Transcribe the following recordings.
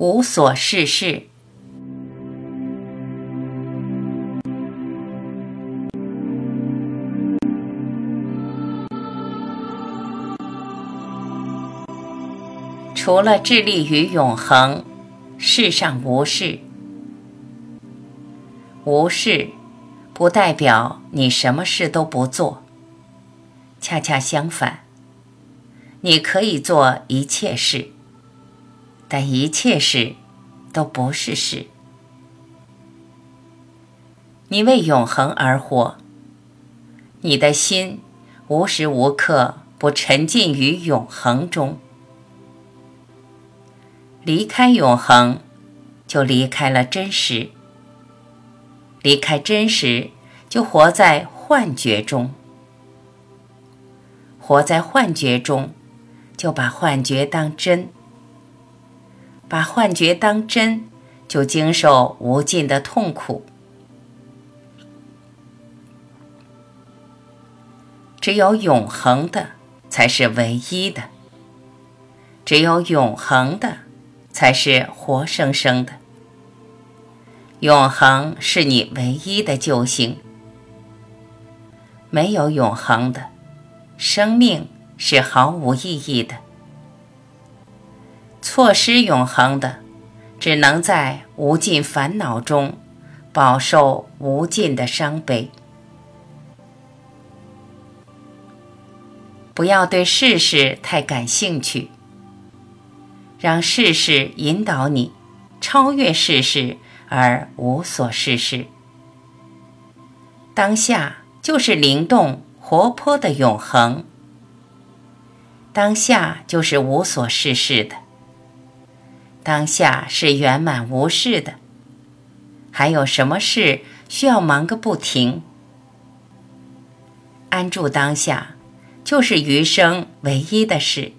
无所事事。除了致力于永恒，世上无事。无事，不代表你什么事都不做。恰恰相反，你可以做一切事，但一切事都不是事。你为永恒而活，你的心无时无刻不沉浸于永恒中。离开永恒，就离开了真实；离开真实，就活在幻觉中；活在幻觉中，就把幻觉当真；把幻觉当真，就经受无尽的痛苦。只有永恒的，才是唯一的；只有永恒的。才是活生生的，永恒是你唯一的救星。没有永恒的，生命是毫无意义的。错失永恒的，只能在无尽烦恼中饱受无尽的伤悲。不要对世事太感兴趣。让世事引导你，超越世事而无所事事。当下就是灵动活泼的永恒，当下就是无所事事的，当下是圆满无事的。还有什么事需要忙个不停？安住当下，就是余生唯一的事。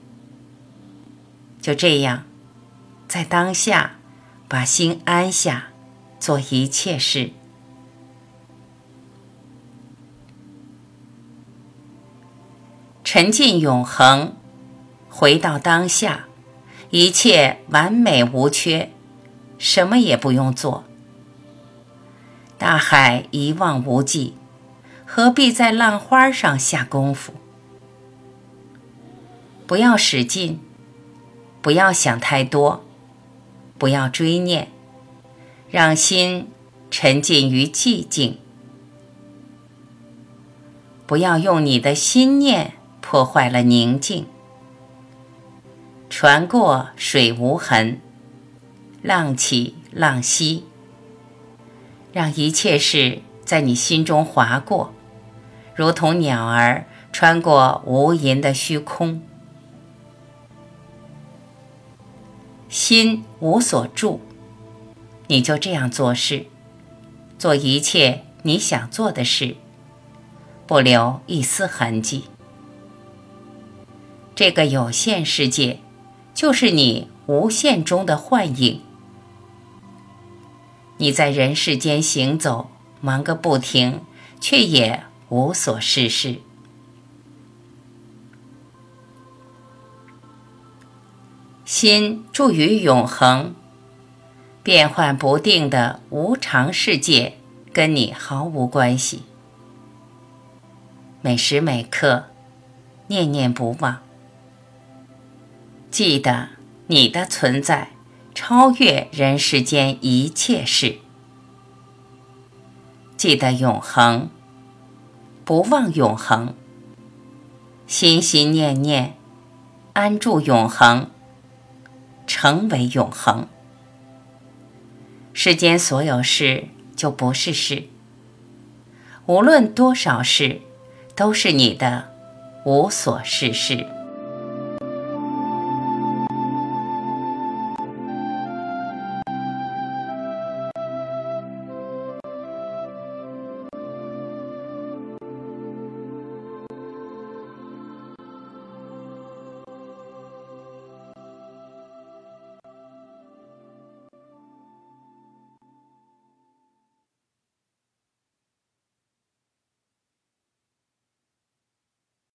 就这样，在当下，把心安下，做一切事，沉浸永恒，回到当下，一切完美无缺，什么也不用做。大海一望无际，何必在浪花上下功夫？不要使劲。不要想太多，不要追念，让心沉浸于寂静。不要用你的心念破坏了宁静。船过水无痕，浪起浪息。让一切事在你心中划过，如同鸟儿穿过无垠的虚空。心无所住，你就这样做事，做一切你想做的事，不留一丝痕迹。这个有限世界，就是你无限中的幻影。你在人世间行走，忙个不停，却也无所事事。心住于永恒、变幻不定的无常世界，跟你毫无关系。每时每刻，念念不忘，记得你的存在超越人世间一切事。记得永恒，不忘永恒，心心念念安住永恒。成为永恒，世间所有事就不是事。无论多少事，都是你的无所事事。